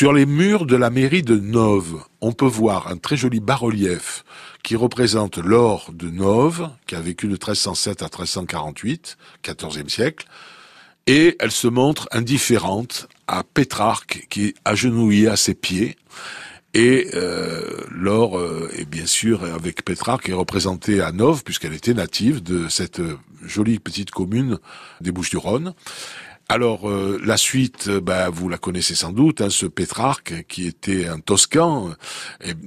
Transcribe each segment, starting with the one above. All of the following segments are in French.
Sur les murs de la mairie de Nove, on peut voir un très joli bas-relief qui représente l'or de Nove, qui a vécu de 1307 à 1348, 14e siècle, et elle se montre indifférente à Pétrarque qui est agenouillé à ses pieds. Et euh, l'or euh, est bien sûr avec Pétrarque est représenté à Nove puisqu'elle était native de cette jolie petite commune des Bouches-du-Rhône. Alors euh, la suite, euh, bah, vous la connaissez sans doute, hein, ce Pétrarque qui était un Toscan,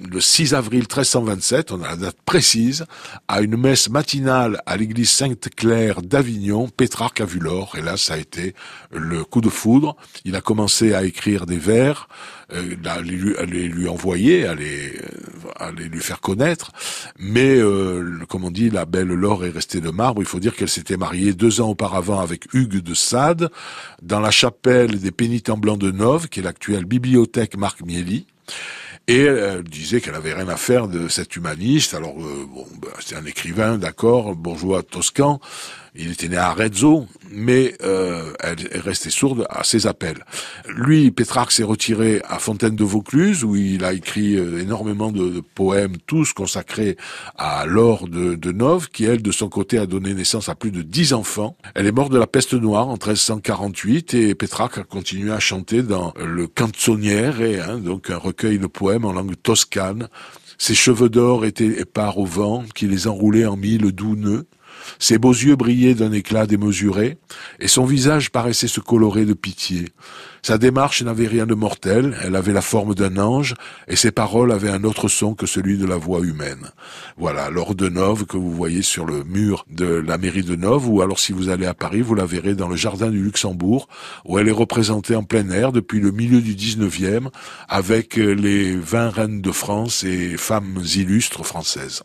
le 6 avril 1327, on a la date précise, à une messe matinale à l'église Sainte-Claire d'Avignon, Pétrarque a vu l'or, et là ça a été le coup de foudre. Il a commencé à écrire des vers, euh, à, les, lui envoyer, à les, lui faire connaître, mais comme on dit, la belle Laure est restée de marbre. Il faut dire qu'elle s'était mariée deux ans auparavant avec Hugues de Sade, dans la chapelle des pénitents blancs de Nove, qui est l'actuelle bibliothèque Marc Mieli. Et elle disait qu'elle avait rien à faire de cet humaniste. Alors, euh, bon, ben, c'est un écrivain, d'accord, bourgeois toscan, il était né à Arezzo, mais euh, elle est restée sourde à ses appels. Lui, Pétrarque s'est retiré à Fontaine de Vaucluse, où il a écrit euh, énormément de, poèmes, tous consacrés à Laure de, de Nove, qui, elle, de son côté, a donné naissance à plus de dix enfants. Elle est morte de la peste noire en 1348, et Pétrarque a continué à chanter dans le Canzoniere, hein, donc un recueil de poèmes en langue toscane. Ses cheveux d'or étaient épars au vent, qui les enroulait en mille doux nœuds. Ses beaux yeux brillaient d'un éclat démesuré, et son visage paraissait se colorer de pitié. Sa démarche n'avait rien de mortel, elle avait la forme d'un ange, et ses paroles avaient un autre son que celui de la voix humaine. Voilà, l'or de Nove que vous voyez sur le mur de la mairie de Nove, ou alors si vous allez à Paris, vous la verrez dans le jardin du Luxembourg, où elle est représentée en plein air depuis le milieu du 19e, avec les vingt reines de France et femmes illustres françaises.